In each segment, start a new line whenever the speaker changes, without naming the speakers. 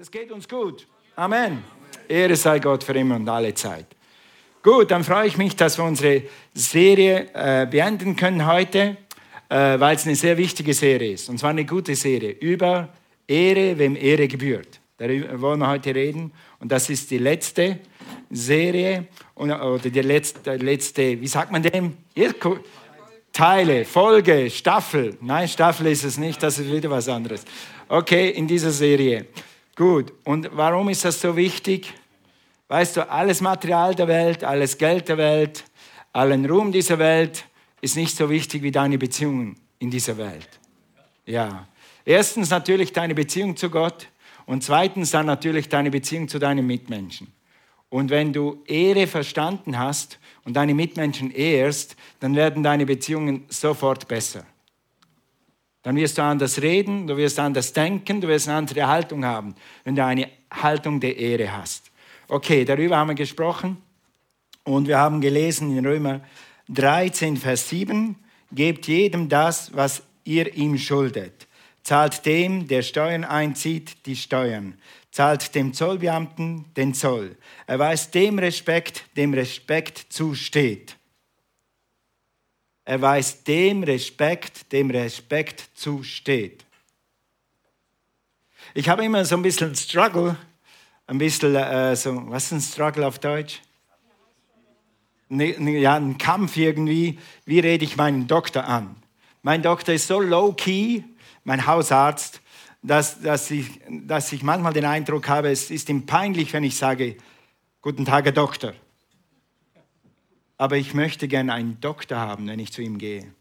es geht uns gut. Amen. Ehre sei Gott für immer und alle Zeit. Gut, dann freue ich mich, dass wir unsere Serie äh, beenden können heute, äh, weil es eine sehr wichtige Serie ist. Und zwar eine gute Serie über Ehre, wem Ehre gebührt. Darüber wollen wir heute reden. Und das ist die letzte Serie oder die letzte, letzte wie sagt man dem? Teile, Folge, Staffel. Nein, Staffel ist es nicht, das ist wieder was anderes. Okay, in dieser Serie. Gut, und warum ist das so wichtig? Weißt du, alles Material der Welt, alles Geld der Welt, allen Ruhm dieser Welt ist nicht so wichtig wie deine Beziehungen in dieser Welt. Ja. Erstens natürlich deine Beziehung zu Gott und zweitens dann natürlich deine Beziehung zu deinen Mitmenschen. Und wenn du Ehre verstanden hast und deine Mitmenschen ehrst, dann werden deine Beziehungen sofort besser. Dann wirst du anders reden, du wirst anders denken, du wirst eine andere Haltung haben, wenn du eine Haltung der Ehre hast. Okay, darüber haben wir gesprochen und wir haben gelesen in Römer 13, Vers 7, gebt jedem das, was ihr ihm schuldet. Zahlt dem, der Steuern einzieht, die Steuern. Zahlt dem Zollbeamten den Zoll. Erweist dem Respekt, dem Respekt zusteht er weiß dem Respekt, dem Respekt zusteht. Ich habe immer so ein bisschen Struggle, ein bisschen äh, so, was ist ein Struggle auf Deutsch? Ne, ne, ja, ein Kampf irgendwie. Wie rede ich meinen Doktor an? Mein Doktor ist so low-key, mein Hausarzt, dass, dass, ich, dass ich manchmal den Eindruck habe, es ist ihm peinlich, wenn ich sage, guten Tag, Herr Doktor aber ich möchte gerne einen Doktor haben, wenn ich zu ihm gehe.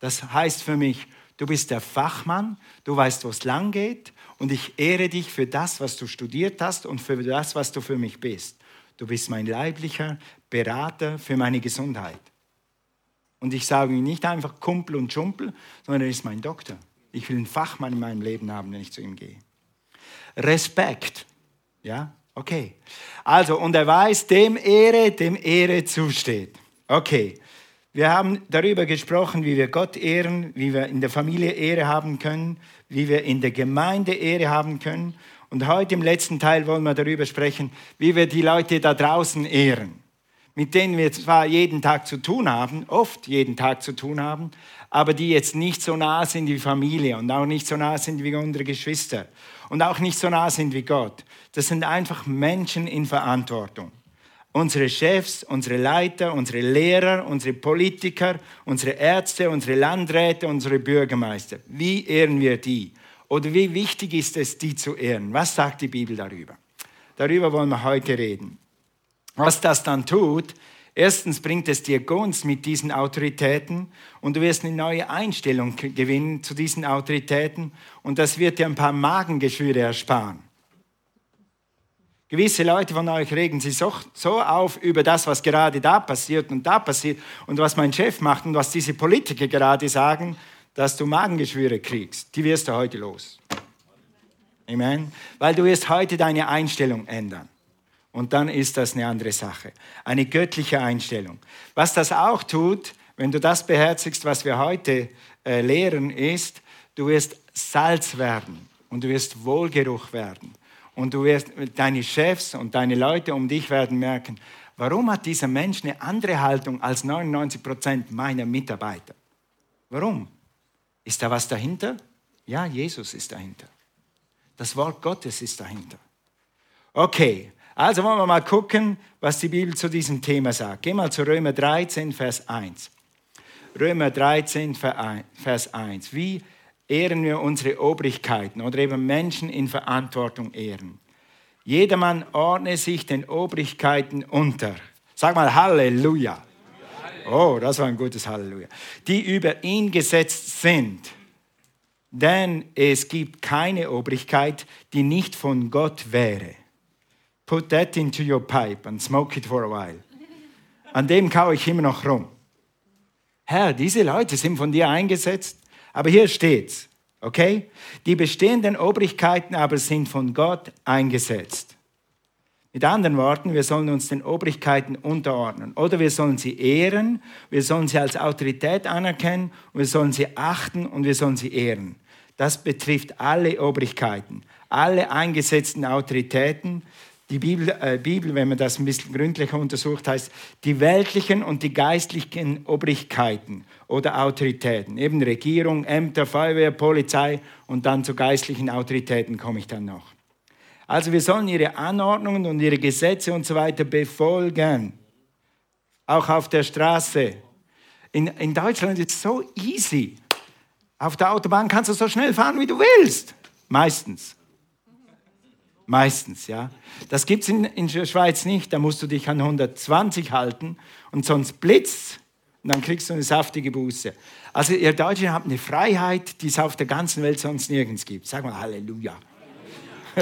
Das heißt für mich, du bist der Fachmann, du weißt, wo es lang geht und ich ehre dich für das, was du studiert hast und für das, was du für mich bist. Du bist mein leiblicher Berater für meine Gesundheit. Und ich sage nicht einfach Kumpel und Schumpel, sondern er ist mein Doktor. Ich will einen Fachmann in meinem Leben haben, wenn ich zu ihm gehe. Respekt. Ja, Okay. Also, und er weiß, dem Ehre, dem Ehre zusteht. Okay. Wir haben darüber gesprochen, wie wir Gott ehren, wie wir in der Familie Ehre haben können, wie wir in der Gemeinde Ehre haben können. Und heute im letzten Teil wollen wir darüber sprechen, wie wir die Leute da draußen ehren, mit denen wir zwar jeden Tag zu tun haben, oft jeden Tag zu tun haben, aber die jetzt nicht so nah sind wie Familie und auch nicht so nah sind wie unsere Geschwister und auch nicht so nah sind wie Gott. Das sind einfach Menschen in Verantwortung. Unsere Chefs, unsere Leiter, unsere Lehrer, unsere Politiker, unsere Ärzte, unsere Landräte, unsere Bürgermeister. Wie ehren wir die? Oder wie wichtig ist es, die zu ehren? Was sagt die Bibel darüber? Darüber wollen wir heute reden. Was das dann tut, erstens bringt es dir Gunst mit diesen Autoritäten und du wirst eine neue Einstellung gewinnen zu diesen Autoritäten und das wird dir ein paar Magengeschwüre ersparen. Gewisse Leute von euch regen sich so, auf über das, was gerade da passiert und da passiert und was mein Chef macht und was diese Politiker gerade sagen, dass du Magengeschwüre kriegst. Die wirst du heute los. Amen. Weil du wirst heute deine Einstellung ändern. Und dann ist das eine andere Sache. Eine göttliche Einstellung. Was das auch tut, wenn du das beherzigst, was wir heute äh, lehren, ist, du wirst Salz werden und du wirst Wohlgeruch werden. Und du wirst, deine Chefs und deine Leute um dich werden merken, warum hat dieser Mensch eine andere Haltung als 99 Prozent meiner Mitarbeiter? Warum? Ist da was dahinter? Ja, Jesus ist dahinter. Das Wort Gottes ist dahinter. Okay, also wollen wir mal gucken, was die Bibel zu diesem Thema sagt. Geh mal zu Römer 13, Vers 1. Römer 13, Vers 1. Wie ehren wir unsere Obrigkeiten oder eben Menschen in Verantwortung ehren. Jedermann ordne sich den Obrigkeiten unter. Sag mal Halleluja. Oh, das war ein gutes Halleluja. Die über ihn gesetzt sind. Denn es gibt keine Obrigkeit, die nicht von Gott wäre. Put that into your pipe and smoke it for a while. An dem kaue ich immer noch rum. Herr, diese Leute sind von dir eingesetzt. Aber hier steht's, okay? Die bestehenden Obrigkeiten aber sind von Gott eingesetzt. Mit anderen Worten, wir sollen uns den Obrigkeiten unterordnen oder wir sollen sie ehren, wir sollen sie als Autorität anerkennen, wir sollen sie achten und wir sollen sie ehren. Das betrifft alle Obrigkeiten, alle eingesetzten Autoritäten. Die Bibel, äh, Bibel, wenn man das ein bisschen gründlicher untersucht, heißt die weltlichen und die geistlichen Obrigkeiten oder Autoritäten. Eben Regierung, Ämter, Feuerwehr, Polizei und dann zu geistlichen Autoritäten komme ich dann noch. Also wir sollen ihre Anordnungen und ihre Gesetze und so weiter befolgen. Auch auf der Straße. In, in Deutschland ist es so easy. Auf der Autobahn kannst du so schnell fahren, wie du willst. Meistens. Meistens, ja. Das gibt es in, in der Schweiz nicht. Da musst du dich an 120 halten und sonst blitzt und dann kriegst du eine saftige Buße. Also ihr Deutschen habt eine Freiheit, die es auf der ganzen Welt sonst nirgends gibt. Sag mal Halleluja.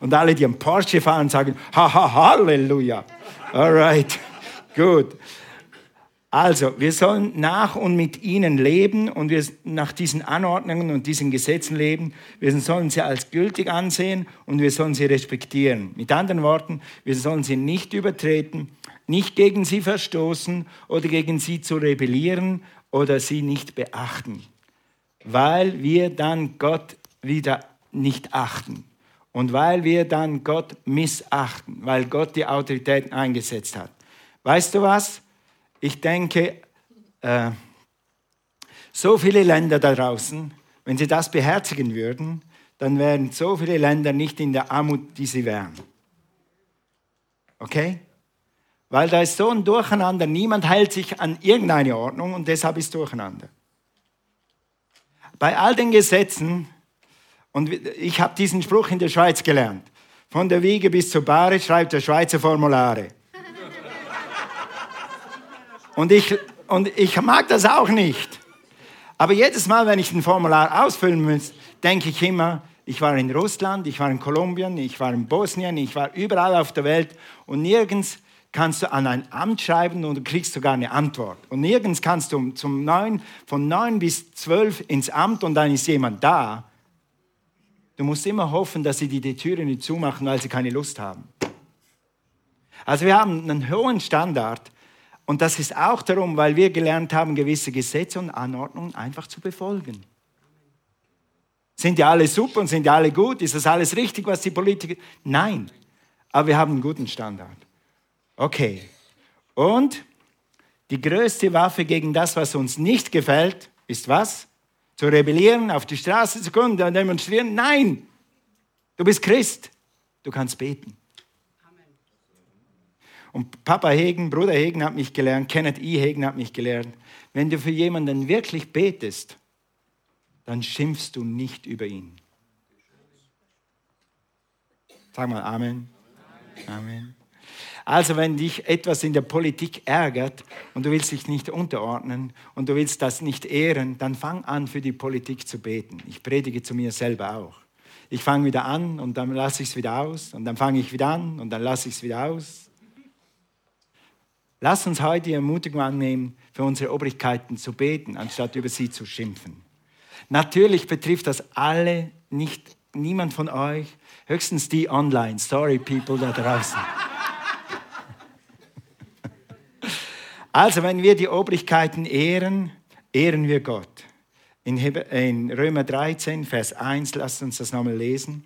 und alle, die am Porsche fahren, sagen Haha, Halleluja. Alright, gut. Also, wir sollen nach und mit ihnen leben und wir nach diesen Anordnungen und diesen Gesetzen leben. Wir sollen sie als gültig ansehen und wir sollen sie respektieren. Mit anderen Worten, wir sollen sie nicht übertreten, nicht gegen sie verstoßen oder gegen sie zu rebellieren oder sie nicht beachten, weil wir dann Gott wieder nicht achten und weil wir dann Gott missachten, weil Gott die Autoritäten eingesetzt hat. Weißt du was? Ich denke, äh, so viele Länder da draußen, wenn sie das beherzigen würden, dann wären so viele Länder nicht in der Armut, die sie wären. Okay? Weil da ist so ein Durcheinander, niemand hält sich an irgendeine Ordnung und deshalb ist Durcheinander. Bei all den Gesetzen, und ich habe diesen Spruch in der Schweiz gelernt, von der Wiege bis zur Bahre schreibt der Schweizer Formulare. Und ich, und ich mag das auch nicht. Aber jedes Mal, wenn ich ein Formular ausfüllen muss, denke ich immer, ich war in Russland, ich war in Kolumbien, ich war in Bosnien, ich war überall auf der Welt und nirgends kannst du an ein Amt schreiben und du kriegst sogar eine Antwort. Und nirgends kannst du zum 9, von 9 bis 12 ins Amt und dann ist jemand da. Du musst immer hoffen, dass sie die, die Türe nicht zumachen, weil sie keine Lust haben. Also wir haben einen hohen Standard und das ist auch darum, weil wir gelernt haben, gewisse Gesetze und Anordnungen einfach zu befolgen. Sind ja alle super und sind ja alle gut? Ist das alles richtig, was die Politiker... Nein, aber wir haben einen guten Standard. Okay. Und die größte Waffe gegen das, was uns nicht gefällt, ist was? Zu rebellieren, auf die Straße zu kommen, demonstrieren? Nein! Du bist Christ. Du kannst beten. Und Papa Hegen, Bruder Hegen hat mich gelernt, Kenneth E. Hegen hat mich gelernt, wenn du für jemanden wirklich betest, dann schimpfst du nicht über ihn. Sag mal Amen. Amen. Also wenn dich etwas in der Politik ärgert und du willst dich nicht unterordnen und du willst das nicht ehren, dann fang an, für die Politik zu beten. Ich predige zu mir selber auch. Ich fange wieder an und dann lasse ich es wieder aus und dann fange ich wieder an und dann lasse ich es wieder aus Lass uns heute die Ermutigung annehmen, für unsere Obrigkeiten zu beten, anstatt über sie zu schimpfen. Natürlich betrifft das alle, nicht niemand von euch, höchstens die online. Sorry, people da draußen. Also, wenn wir die Obrigkeiten ehren, ehren wir Gott. In Römer 13, Vers 1, lasst uns das nochmal lesen.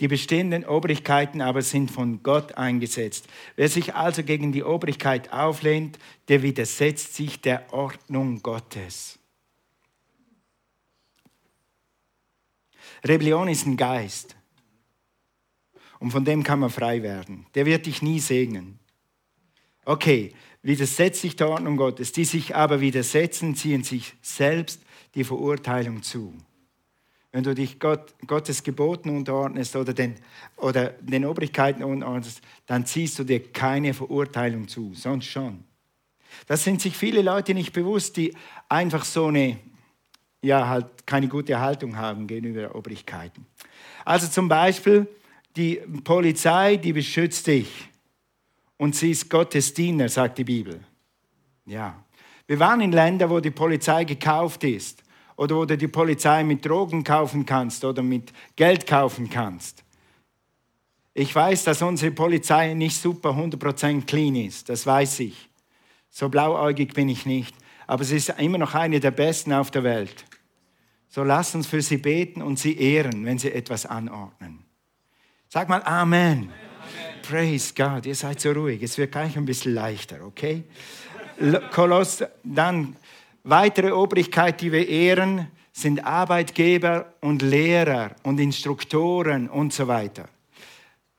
Die bestehenden Obrigkeiten aber sind von Gott eingesetzt. Wer sich also gegen die Obrigkeit auflehnt, der widersetzt sich der Ordnung Gottes. Rebellion ist ein Geist. Und von dem kann man frei werden. Der wird dich nie segnen. Okay, widersetzt sich der Ordnung Gottes. Die sich aber widersetzen, ziehen sich selbst die Verurteilung zu wenn du dich Gott, Gottes Geboten unterordnest oder den, oder den Obrigkeiten unterordnest, dann ziehst du dir keine Verurteilung zu, sonst schon. Das sind sich viele Leute nicht bewusst, die einfach so eine, ja, halt keine gute Haltung haben gegenüber Obrigkeiten. Also zum Beispiel die Polizei, die beschützt dich und sie ist Gottes Diener, sagt die Bibel. Ja. Wir waren in Ländern, wo die Polizei gekauft ist oder wo du die Polizei mit Drogen kaufen kannst oder mit Geld kaufen kannst. Ich weiß, dass unsere Polizei nicht super 100% clean ist, das weiß ich. So blauäugig bin ich nicht, aber sie ist immer noch eine der besten auf der Welt. So lasst uns für sie beten und sie ehren, wenn sie etwas anordnen. Sag mal Amen. Amen. Praise God. Ihr seid so ruhig. Es wird gleich ein bisschen leichter, okay? Koloss, dann weitere Obrigkeit, die wir ehren, sind Arbeitgeber und Lehrer und Instruktoren und so weiter.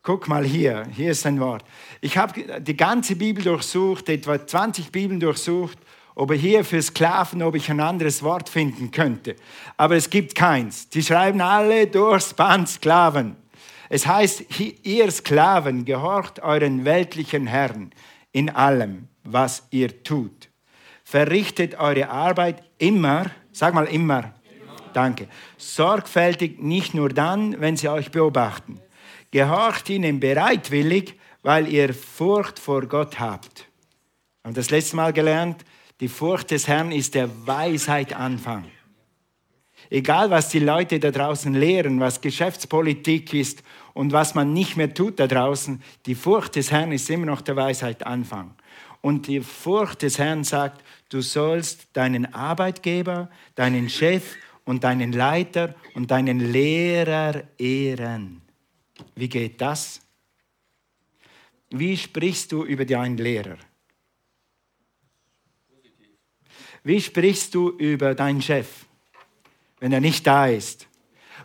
Guck mal hier, hier ist ein Wort. Ich habe die ganze Bibel durchsucht, etwa 20 Bibeln durchsucht, ob er hier für Sklaven, ob ich ein anderes Wort finden könnte. Aber es gibt keins. Die schreiben alle durchs Band Sklaven. Es heißt, ihr Sklaven, gehorcht euren weltlichen Herren in allem, was ihr tut. Verrichtet eure Arbeit immer, sag mal immer, danke, sorgfältig, nicht nur dann, wenn sie euch beobachten. Gehorcht ihnen bereitwillig, weil ihr Furcht vor Gott habt. Haben das letzte Mal gelernt? Die Furcht des Herrn ist der Weisheit Anfang. Egal, was die Leute da draußen lehren, was Geschäftspolitik ist und was man nicht mehr tut da draußen, die Furcht des Herrn ist immer noch der Weisheit Anfang. Und die Furcht des Herrn sagt, du sollst deinen Arbeitgeber, deinen Chef und deinen Leiter und deinen Lehrer ehren. Wie geht das? Wie sprichst du über deinen Lehrer? Wie sprichst du über deinen Chef, wenn er nicht da ist?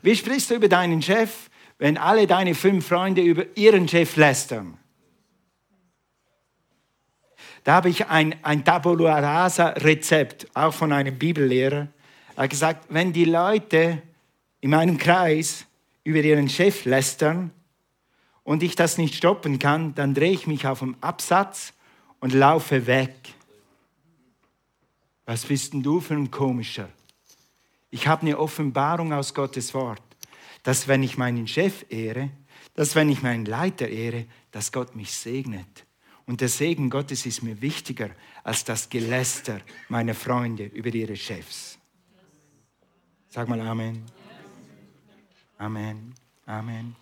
Wie sprichst du über deinen Chef, wenn alle deine fünf Freunde über ihren Chef lästern? Da habe ich ein, ein Tabula Rasa Rezept, auch von einem Bibellehrer. Er hat gesagt, wenn die Leute in meinem Kreis über ihren Chef lästern und ich das nicht stoppen kann, dann drehe ich mich auf den Absatz und laufe weg. Was bist denn du für ein komischer? Ich habe eine Offenbarung aus Gottes Wort, dass wenn ich meinen Chef ehre, dass wenn ich meinen Leiter ehre, dass Gott mich segnet. Und der Segen Gottes ist mir wichtiger als das Geläster meiner Freunde über ihre Chefs. Sag mal Amen. Amen. Amen.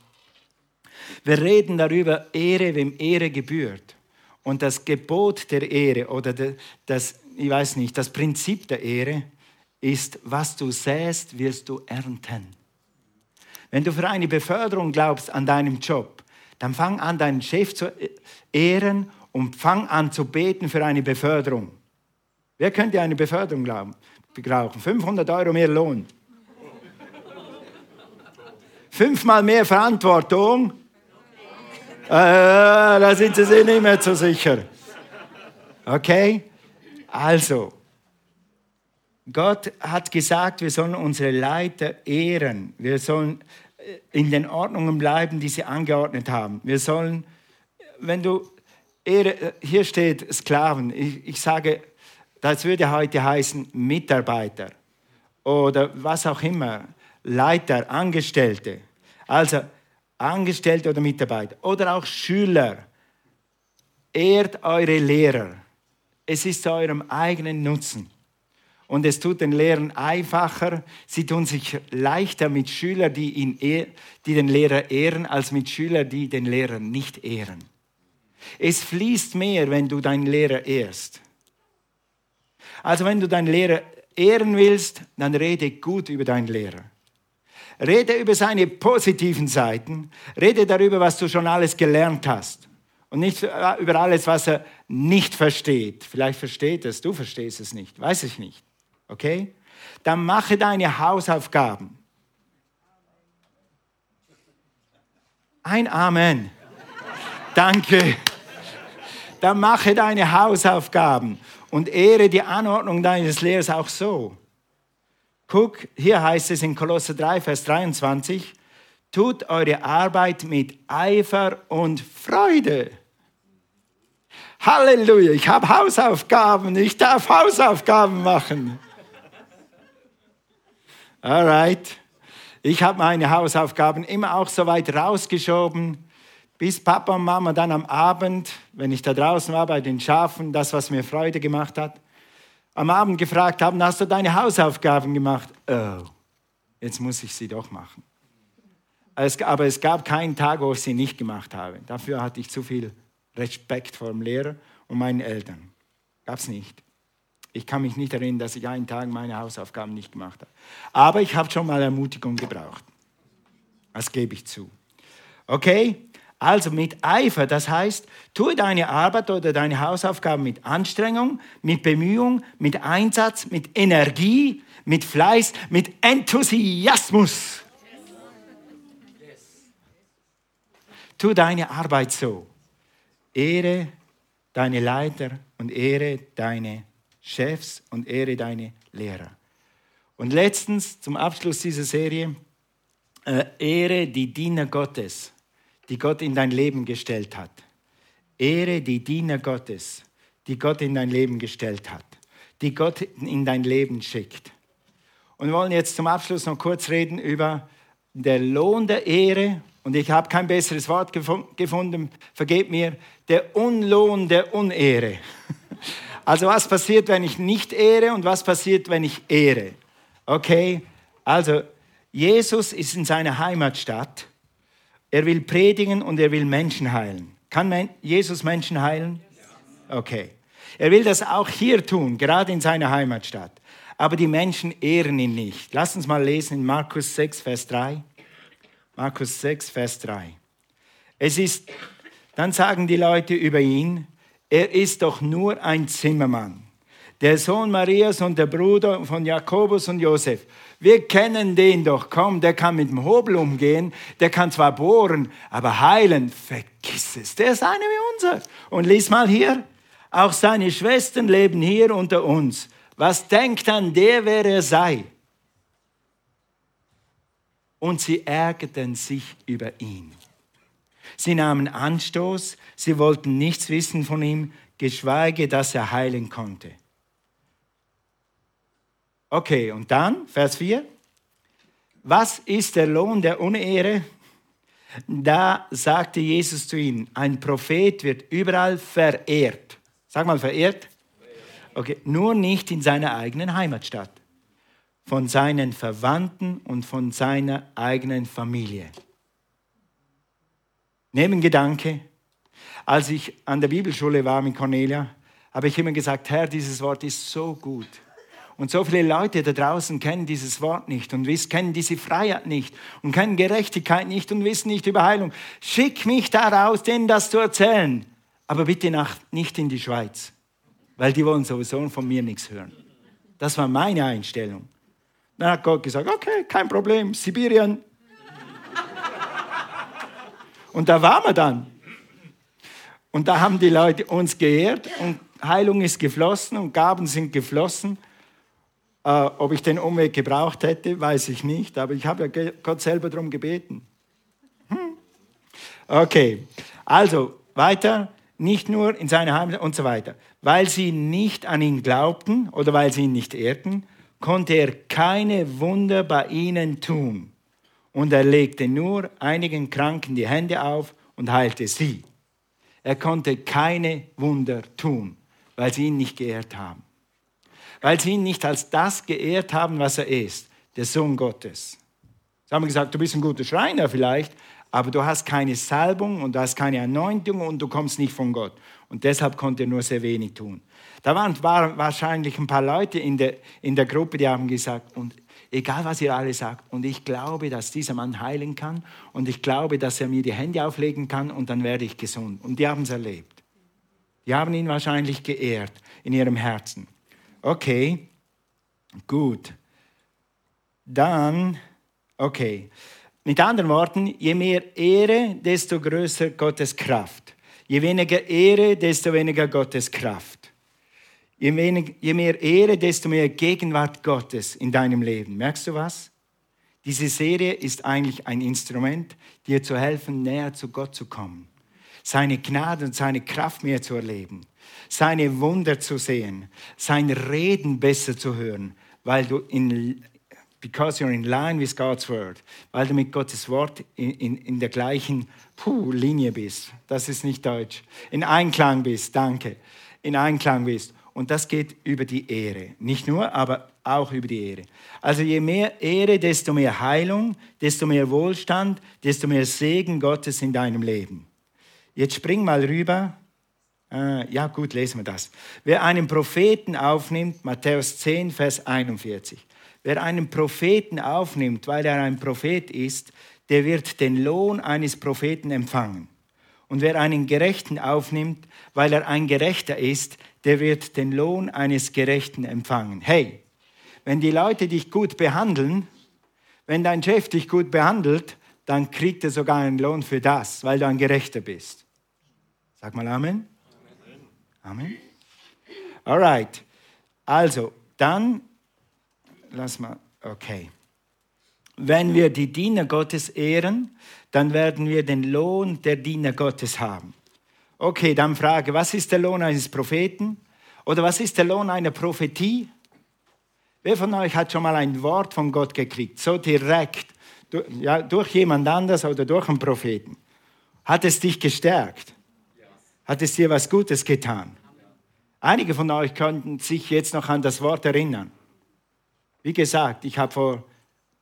Wir reden darüber, Ehre, wem Ehre gebührt. Und das Gebot der Ehre oder das ich weiß nicht, das Prinzip der Ehre ist, was du säst, wirst du ernten. Wenn du für eine Beförderung glaubst an deinem Job, dann fang an, deinen Chef zu ehren und fang an zu beten für eine Beförderung. Wer könnte eine Beförderung brauchen? 500 Euro mehr Lohn. Fünfmal mehr Verantwortung. Äh, da sind sie sich nicht mehr so sicher. Okay? Also, Gott hat gesagt, wir sollen unsere Leiter ehren. Wir sollen äh, in den Ordnungen bleiben, die sie angeordnet haben. Wir sollen, wenn du, Ehre, äh, hier steht Sklaven, ich, ich sage, das würde heute heißen Mitarbeiter oder was auch immer, Leiter, Angestellte. Also Angestellte oder Mitarbeiter oder auch Schüler. Ehrt eure Lehrer. Es ist zu eurem eigenen Nutzen. Und es tut den Lehrern einfacher. Sie tun sich leichter mit Schülern, die, ihn, die den Lehrer ehren, als mit Schülern, die den Lehrer nicht ehren. Es fließt mehr, wenn du deinen Lehrer ehrst. Also wenn du deinen Lehrer ehren willst, dann rede gut über deinen Lehrer. Rede über seine positiven Seiten. Rede darüber, was du schon alles gelernt hast und nicht über alles, was er nicht versteht. Vielleicht versteht es, du verstehst es nicht, weiß ich nicht. Okay? Dann mache deine Hausaufgaben. Ein Amen. Danke. Dann mache deine Hausaufgaben und ehre die Anordnung deines Lehrers auch so. Guck, hier heißt es in Kolosser 3, Vers 23, tut eure Arbeit mit Eifer und Freude. Halleluja, ich habe Hausaufgaben, ich darf Hausaufgaben machen. Alright. Ich habe meine Hausaufgaben immer auch so weit rausgeschoben, bis Papa und Mama dann am Abend, wenn ich da draußen war bei den Schafen, das, was mir Freude gemacht hat, am Abend gefragt haben, hast du deine Hausaufgaben gemacht? Oh, jetzt muss ich sie doch machen. aber es gab keinen Tag, wo ich sie nicht gemacht habe. Dafür hatte ich zu viel Respekt vor dem Lehrer und meinen Eltern. Gab es nicht. Ich kann mich nicht erinnern, dass ich einen Tag meine Hausaufgaben nicht gemacht habe. Aber ich habe schon mal Ermutigung gebraucht. Das gebe ich zu. Okay? Also mit Eifer, das heißt, tue deine Arbeit oder deine Hausaufgaben mit Anstrengung, mit Bemühung, mit Einsatz, mit Energie, mit Fleiß, mit Enthusiasmus. Tu deine Arbeit so. Ehre deine Leiter und ehre deine Chefs und ehre deine Lehrer. Und letztens, zum Abschluss dieser Serie, äh, ehre die Diener Gottes die Gott in dein Leben gestellt hat. Ehre die Diener Gottes, die Gott in dein Leben gestellt hat, die Gott in dein Leben schickt. Und wir wollen jetzt zum Abschluss noch kurz reden über den Lohn der Ehre. Und ich habe kein besseres Wort gefunden, vergebt mir, der Unlohn der Unehre. Also was passiert, wenn ich nicht ehre und was passiert, wenn ich ehre? Okay, also Jesus ist in seiner Heimatstadt er will predigen und er will Menschen heilen. Kann Jesus Menschen heilen? Okay. Er will das auch hier tun, gerade in seiner Heimatstadt. Aber die Menschen ehren ihn nicht. Lass uns mal lesen in Markus 6, Vers 3. Markus 6, Vers 3. Es ist, dann sagen die Leute über ihn, er ist doch nur ein Zimmermann. Der Sohn Marias und der Bruder von Jakobus und Josef. Wir kennen den doch, komm, der kann mit dem Hobel umgehen, der kann zwar bohren, aber heilen, vergiss es, der ist einer wie unser. Und lies mal hier, auch seine Schwestern leben hier unter uns. Was denkt an der, wer er sei? Und sie ärgerten sich über ihn. Sie nahmen Anstoß, sie wollten nichts wissen von ihm, geschweige, dass er heilen konnte. Okay, und dann, Vers 4. Was ist der Lohn der Unehre? Da sagte Jesus zu ihnen, ein Prophet wird überall verehrt. Sag mal, verehrt? Okay, nur nicht in seiner eigenen Heimatstadt, von seinen Verwandten und von seiner eigenen Familie. Nebengedanke, als ich an der Bibelschule war mit Cornelia, habe ich immer gesagt, Herr, dieses Wort ist so gut. Und so viele Leute da draußen kennen dieses Wort nicht und kennen diese Freiheit nicht und kennen Gerechtigkeit nicht und wissen nicht über Heilung. Schick mich da raus, denen das zu erzählen. Aber bitte nach, nicht in die Schweiz, weil die wollen sowieso von mir nichts hören. Das war meine Einstellung. Dann hat Gott gesagt, okay, kein Problem, Sibirien. Und da waren wir dann. Und da haben die Leute uns geehrt und Heilung ist geflossen und Gaben sind geflossen. Äh, ob ich den Umweg gebraucht hätte, weiß ich nicht, aber ich habe ja Gott selber darum gebeten. Hm. Okay, also weiter, nicht nur in seiner Heimat und so weiter. Weil sie nicht an ihn glaubten oder weil sie ihn nicht ehrten, konnte er keine Wunder bei ihnen tun. Und er legte nur einigen Kranken die Hände auf und heilte sie. Er konnte keine Wunder tun, weil sie ihn nicht geehrt haben weil sie ihn nicht als das geehrt haben, was er ist, der Sohn Gottes. Sie haben gesagt, du bist ein guter Schreiner vielleicht, aber du hast keine Salbung und du hast keine Anointung und du kommst nicht von Gott. Und deshalb konnte er nur sehr wenig tun. Da waren, waren wahrscheinlich ein paar Leute in der, in der Gruppe, die haben gesagt, und egal was ihr alle sagt, und ich glaube, dass dieser Mann heilen kann und ich glaube, dass er mir die Hände auflegen kann und dann werde ich gesund. Und die haben es erlebt. Die haben ihn wahrscheinlich geehrt in ihrem Herzen. Okay, gut. Dann, okay. Mit anderen Worten, je mehr Ehre, desto größer Gottes Kraft. Je weniger Ehre, desto weniger Gottes Kraft. Je, wenig, je mehr Ehre, desto mehr Gegenwart Gottes in deinem Leben. Merkst du was? Diese Serie ist eigentlich ein Instrument, dir zu helfen, näher zu Gott zu kommen. Seine Gnade und seine Kraft mehr zu erleben seine Wunder zu sehen, sein Reden besser zu hören, weil du in, because you're in line with God's word, weil du mit Gottes Wort in, in, in der gleichen puh, Linie bist. Das ist nicht Deutsch. In Einklang bist, danke. In Einklang bist. Und das geht über die Ehre. Nicht nur, aber auch über die Ehre. Also je mehr Ehre, desto mehr Heilung, desto mehr Wohlstand, desto mehr Segen Gottes in deinem Leben. Jetzt spring mal rüber Äh, ja, gut, lesen wir das. Wer einen Propheten aufnimmt, Matthäus 10, Vers 41. Wer einen Propheten aufnimmt, weil er ein Prophet ist, der wird den Lohn eines Propheten empfangen. Und wer einen Gerechten aufnimmt, weil er ein Gerechter ist, der wird den Lohn eines Gerechten empfangen. Hey, wenn die Leute dich gut behandeln, wenn dein Chef dich gut behandelt, dann kriegt er sogar einen Lohn für das, weil du ein Gerechter bist. Sag mal Amen. Amen. Alright. Also, dann, lass mal, okay. Wenn wir die Diener Gottes ehren, dann werden wir den Lohn der Diener Gottes haben. Okay, dann frage, was ist der Lohn eines Propheten? Oder was ist der Lohn einer Prophetie? Wer von euch hat schon mal ein Wort von Gott gekriegt, so direkt, ja, durch jemand anders oder durch einen Propheten? Hat es dich gestärkt? Hat es dir was Gutes getan? Einige von euch könnten sich jetzt noch an das Wort erinnern. Wie gesagt, ich habe vor,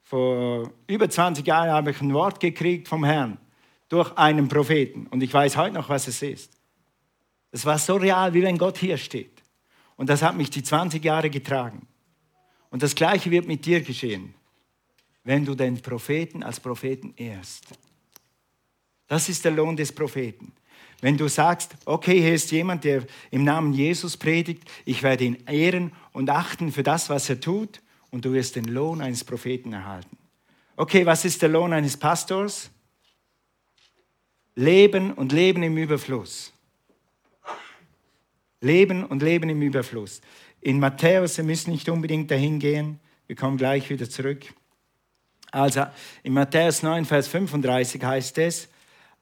vor über 20 Jahren habe ich ein Wort gekriegt vom Herrn durch einen Propheten und ich weiß heute noch, was es ist. Es war so real, wie wenn Gott hier steht. Und das hat mich die 20 Jahre getragen. Und das Gleiche wird mit dir geschehen, wenn du den Propheten als Propheten ehrst. Das ist der Lohn des Propheten. Wenn du sagst, okay, hier ist jemand, der im Namen Jesus predigt, ich werde ihn ehren und achten für das, was er tut, und du wirst den Lohn eines Propheten erhalten. Okay, was ist der Lohn eines Pastors? Leben und Leben im Überfluss. Leben und Leben im Überfluss. In Matthäus, wir müssen nicht unbedingt dahin gehen, wir kommen gleich wieder zurück. Also in Matthäus 9, Vers 35 heißt es,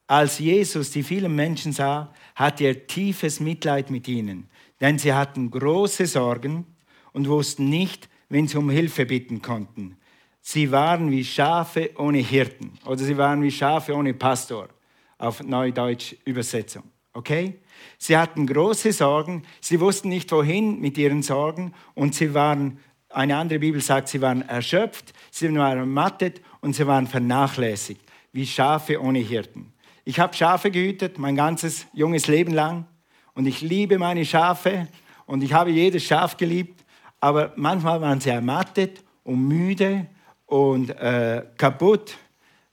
als Jesus die vielen Menschen sah, hatte er tiefes Mitleid mit ihnen, denn sie hatten große Sorgen und wussten nicht, wen sie um Hilfe bitten konnten. Sie waren wie Schafe ohne Hirten oder sie waren wie Schafe ohne Pastor auf Neudeutsch Übersetzung. Okay? Sie hatten große Sorgen, sie wussten nicht wohin mit ihren Sorgen und sie waren, eine andere Bibel sagt, sie waren erschöpft, sie waren ermattet und sie waren vernachlässigt, wie Schafe ohne Hirten. Ich habe Schafe gehütet, mein ganzes junges Leben lang. Und ich liebe meine Schafe und ich habe jedes Schaf geliebt. Aber manchmal waren sie ermattet und müde und äh, kaputt,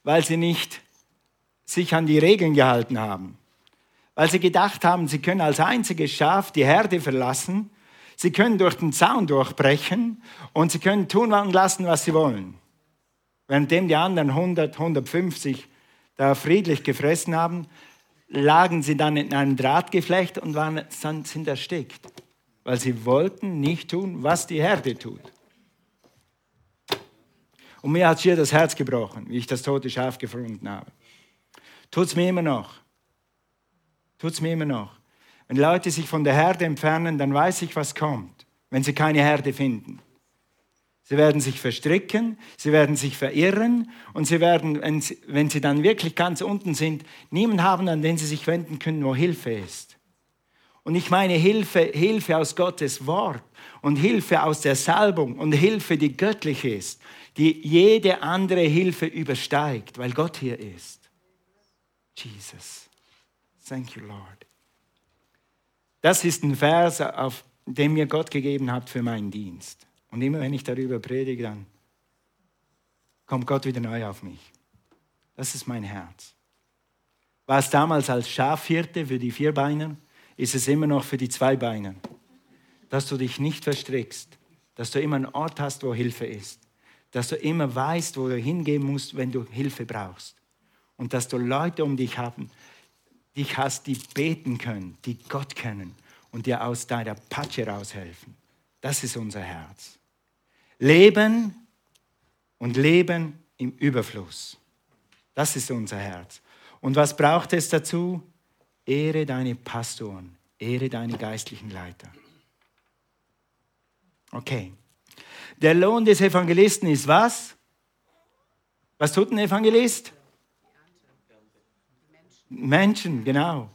weil sie nicht sich an die Regeln gehalten haben. Weil sie gedacht haben, sie können als einziges Schaf die Herde verlassen, sie können durch den Zaun durchbrechen und sie können tun und lassen, was sie wollen. Währenddem die anderen 100, 150 da friedlich gefressen haben, lagen sie dann in einem Drahtgeflecht und waren, sind erstickt, weil sie wollten nicht tun, was die Herde tut. Und mir hat hier das Herz gebrochen, wie ich das tote Schaf gefunden habe. Tut es mir immer noch. Tut es mir immer noch. Wenn Leute sich von der Herde entfernen, dann weiß ich, was kommt, wenn sie keine Herde finden. Sie werden sich verstricken, sie werden sich verirren und sie werden, wenn sie, dann wirklich ganz unten sind, niemanden haben, an den sie sich wenden können, wo Hilfe ist. Und ich meine Hilfe, Hilfe aus Gottes Wort und Hilfe aus der Salbung und Hilfe, die göttlich ist, die jede andere Hilfe übersteigt, weil Gott hier ist. Jesus. Thank you, Lord. Das ist ein Vers, auf den mir Gott gegeben hat für meinen Dienst. Und immer wenn ich darüber predige, dann kommt Gott wieder neu auf mich. Das ist mein Herz. War es damals als Schafhirte für die Vierbeiner, ist es immer noch für die Zweibeiner. Dass du dich nicht verstrickst, dass du immer einen Ort hast, wo Hilfe ist, dass du immer weißt, wo du hingehen musst, wenn du Hilfe brauchst. Und dass du Leute um dich haben, dich hast, die beten können, die Gott kennen und dir aus deiner Patsche raushelfen. Das ist unser Herz. Leben und Leben im Überfluss. Das ist unser Herz. Und was braucht es dazu? Ehre deine Pastoren, ehre deine geistlichen Leiter. Okay. Der Lohn des Evangelisten ist was? Was tut ein Evangelist? Menschen, genau.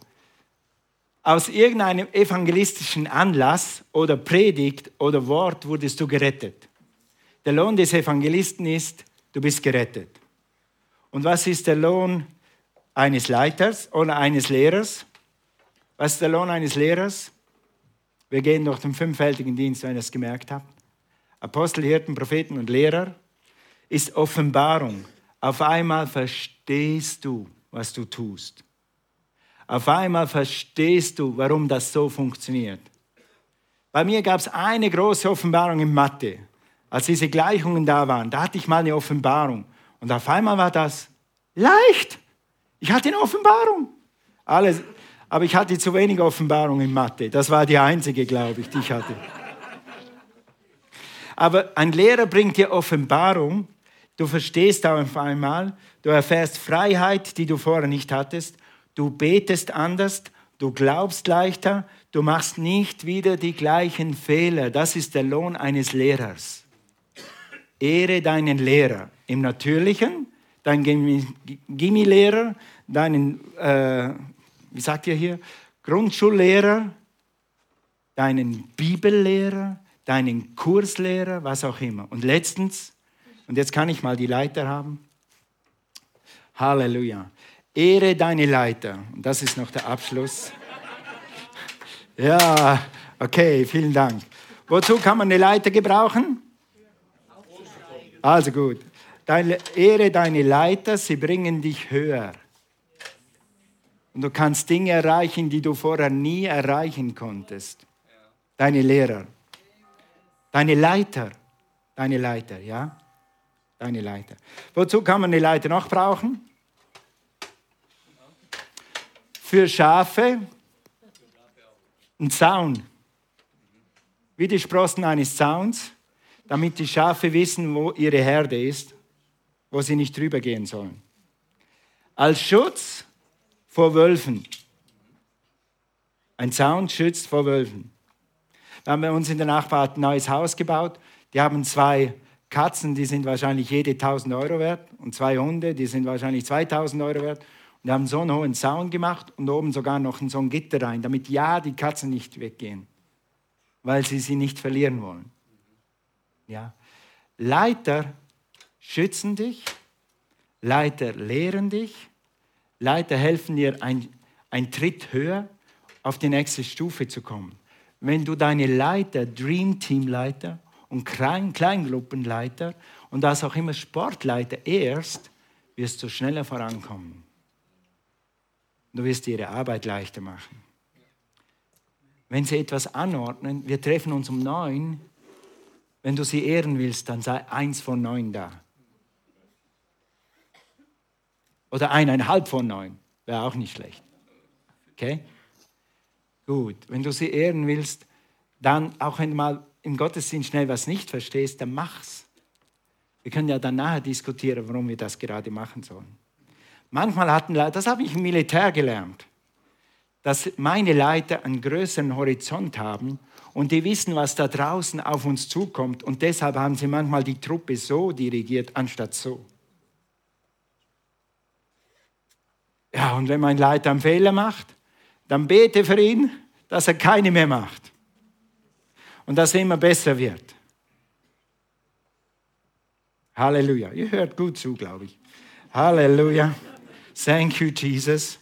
Aus irgendeinem evangelistischen Anlass oder Predigt oder Wort wurdest du gerettet. Der Lohn des Evangelisten ist, du bist gerettet. Und was ist der Lohn eines Leiters oder eines Lehrers? Was ist der Lohn eines Lehrers? Wir gehen durch den fünffältigen Dienst, wenn ihr es gemerkt habt. Apostel, Hirten, Propheten und Lehrer ist Offenbarung. Auf einmal verstehst du, was du tust. Auf einmal verstehst du, warum das so funktioniert. Bei mir gab es eine große Offenbarung in Mathe. Als diese Gleichungen da waren, da hatte ich mal eine Offenbarung. Und auf einmal war das leicht. Ich hatte eine Offenbarung. Alles, aber ich hatte zu wenig Offenbarung in Mathe. Das war die einzige, glaube ich, die ich hatte. Aber ein Lehrer bringt dir Offenbarung. Du verstehst auf einmal, du erfährst Freiheit, die du vorher nicht hattest. Du betest anders, du glaubst leichter, du machst nicht wieder die gleichen Fehler. Das ist der Lohn eines Lehrers. Ehre deinen Lehrer im Natürlichen, deinen Gimmilehrer, deinen äh, wie sagt ihr hier, Grundschullehrer, deinen Bibellehrer, deinen Kurslehrer, was auch immer. Und letztens, und jetzt kann ich mal die Leiter haben. Halleluja. Ehre deine Leiter. Und das ist noch der Abschluss. Ja, okay, vielen Dank. Wozu kann man eine Leiter gebrauchen? Also gut. Deine, ehre deine Leiter, sie bringen dich höher. Und du kannst Dinge erreichen, die du vorher nie erreichen konntest. Deine Lehrer, deine Leiter, deine Leiter, ja? Deine Leiter. Wozu kann man eine Leiter noch brauchen? Für Schafe ein Zaun. Wie die Sprossen eines Zauns, damit die Schafe wissen, wo ihre Herde ist, wo sie nicht drüber gehen sollen. Als Schutz vor Wölfen. Ein Zaun schützt vor Wölfen. Da haben wir uns in der Nachbarschaft ein neues Haus gebaut. Die haben zwei Katzen, die sind wahrscheinlich jede 1000 Euro wert. Und zwei Hunde, die sind wahrscheinlich 2000 Euro wert. Und haben so einen hohen Zaun gemacht und oben sogar noch so ein Gitter rein, damit ja die Katzen nicht weggehen, weil sie sie nicht verlieren wollen. Ja. Leiter schützen dich, Leiter lehren dich, Leiter helfen dir, ein, ein Tritt höher auf die nächste Stufe zu kommen. Wenn du deine Leiter, Dream Team Leiter und Klein, Kleingruppenleiter und das auch immer Sportleiter ehrst, wirst du schneller vorankommen. Du wirst ihre Arbeit leichter machen. Wenn sie etwas anordnen, wir treffen uns um neun, wenn du sie ehren willst, dann sei eins von neun da. Oder eineinhalb von neun. Wäre auch nicht schlecht. Okay? Gut. Wenn du sie ehren willst, dann, auch wenn du mal im Gottesdienst schnell was nicht verstehst, dann mach's. Wir können ja dann nachher diskutieren, warum wir das gerade machen sollen. Manchmal hatten Leute, das habe ich im Militär gelernt, dass meine Leiter einen größeren Horizont haben und die wissen, was da draußen auf uns zukommt. Und deshalb haben sie manchmal die Truppe so dirigiert, anstatt so. Ja, und wenn mein Leiter einen Fehler macht, dann bete für ihn, dass er keine mehr macht. Und dass er immer besser wird. Halleluja. Ihr hört gut zu, glaube ich. Halleluja. Thank you, Jesus.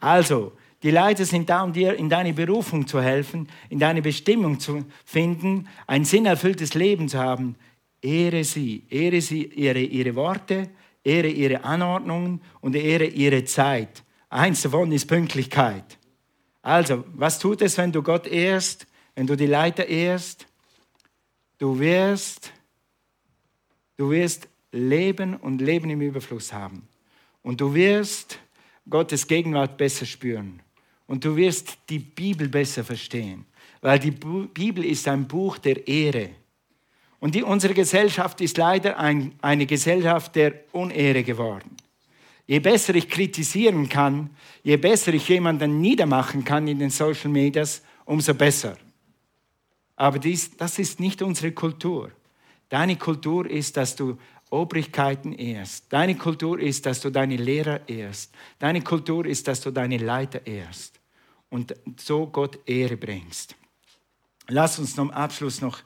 Also, die Leiter sind da, um dir in deine Berufung zu helfen, in deine Bestimmung zu finden, ein sinnerfülltes Leben zu haben. Ehre sie, ehre sie ihre, ihre Worte, ehre ihre Anordnungen und ehre ihre Zeit. Eins davon ist Pünktlichkeit. Also, was tut es, wenn du Gott ehrst, wenn du die Leiter ehrst? Du wirst, du wirst Leben und Leben im Überfluss haben. Und du wirst Gottes Gegenwart besser spüren. Und du wirst die Bibel besser verstehen. Weil die Bibel ist ein Buch der Ehre. Und die, unsere Gesellschaft ist leider ein, eine Gesellschaft der Unehre geworden. Je besser ich kritisieren kann, je besser ich jemanden niedermachen kann in den Social Medias, umso besser. Aber dies, das ist nicht unsere Kultur. Deine Kultur ist, dass du Obrigkeiten ehrst. Deine Kultur ist, dass du deine Lehrer ehrst. Deine Kultur ist, dass du deine Leiter ehrst und so Gott Ehre bringst. Lass uns zum Abschluss noch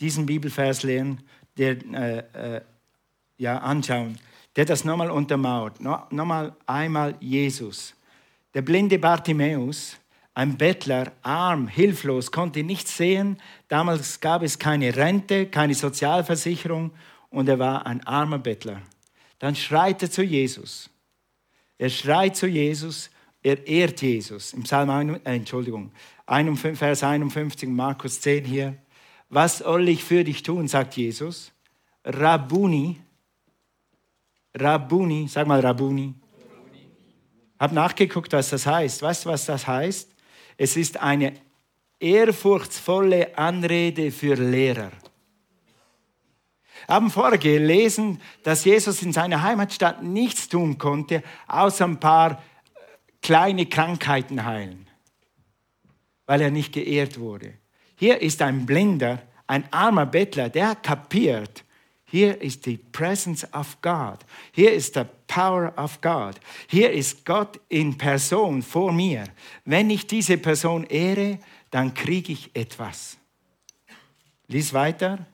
diesen Bibelvers lernen, der, äh, äh, ja, anschauen, der das nochmal untermauert. No, nochmal einmal Jesus. Der blinde Bartimäus, ein Bettler, arm, hilflos, konnte nichts sehen. Damals gab es keine Rente, keine Sozialversicherung und er war ein armer Bettler. Dann schreit er zu Jesus. Er schreit zu Jesus, er ehrt Jesus. Im Psalm, äh, Entschuldigung, 51, Vers 51, Markus 10 hier. Was soll ich für dich tun, sagt Jesus. Rabuni, Rabuni, sag mal Rabuni. Hab nachgeguckt, was das heißt. Weißt du, was das heißt? Es ist eine ehrfurchtsvolle Anrede für Lehrer. Wir haben vorher gelesen, dass Jesus in seiner Heimatstadt nichts tun konnte, außer ein paar kleine Krankheiten heilen, weil er nicht geehrt wurde. Hier ist ein Blinder, ein armer Bettler, der kapiert, hier ist die Presence of God. Hier ist die Power of God. Hier ist Gott in Person vor mir. Wenn ich diese Person ehre, dann kriege ich etwas. Lies weiter.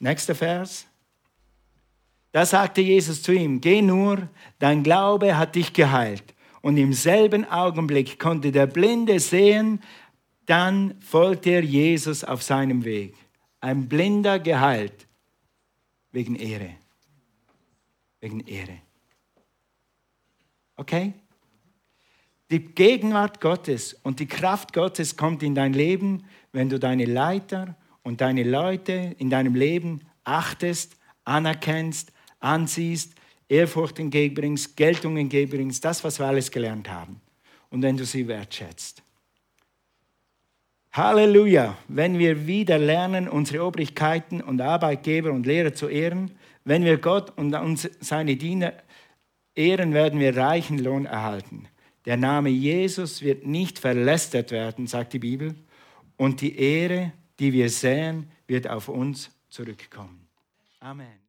Nächster Vers. Da sagte Jesus zu ihm, geh nur, dein Glaube hat dich geheilt. Und im selben Augenblick konnte der Blinde sehen, dann folgte er Jesus auf seinem Weg. Ein Blinder geheilt Wegen Ehre. Wegen Ehre. Okay? Die Gegenwart Gottes und die Kraft Gottes kommt in dein Leben, wenn du deine Leiter und deine Leute in deinem Leben achtest, anerkennst, ansiehst, Ehrfurcht entgegenbringst, Geltung entgegenbringst, das, was wir alles gelernt haben. Und wenn du sie wertschätzt. Halleluja, wenn wir wieder lernen, unsere Obrigkeiten und Arbeitgeber und Lehrer zu ehren, wenn wir Gott und seine Diener ehren, werden wir reichen Lohn erhalten. Der Name Jesus wird nicht verlästert werden, sagt die Bibel, und die Ehre, die wir sehen, wird auf uns zurückkommen. Amen.